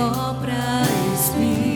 Sopra Espírito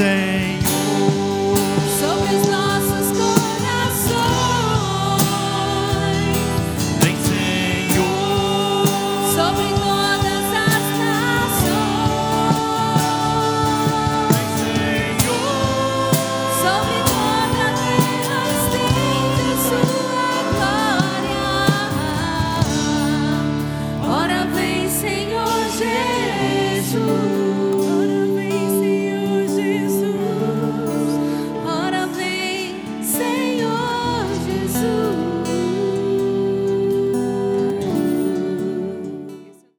say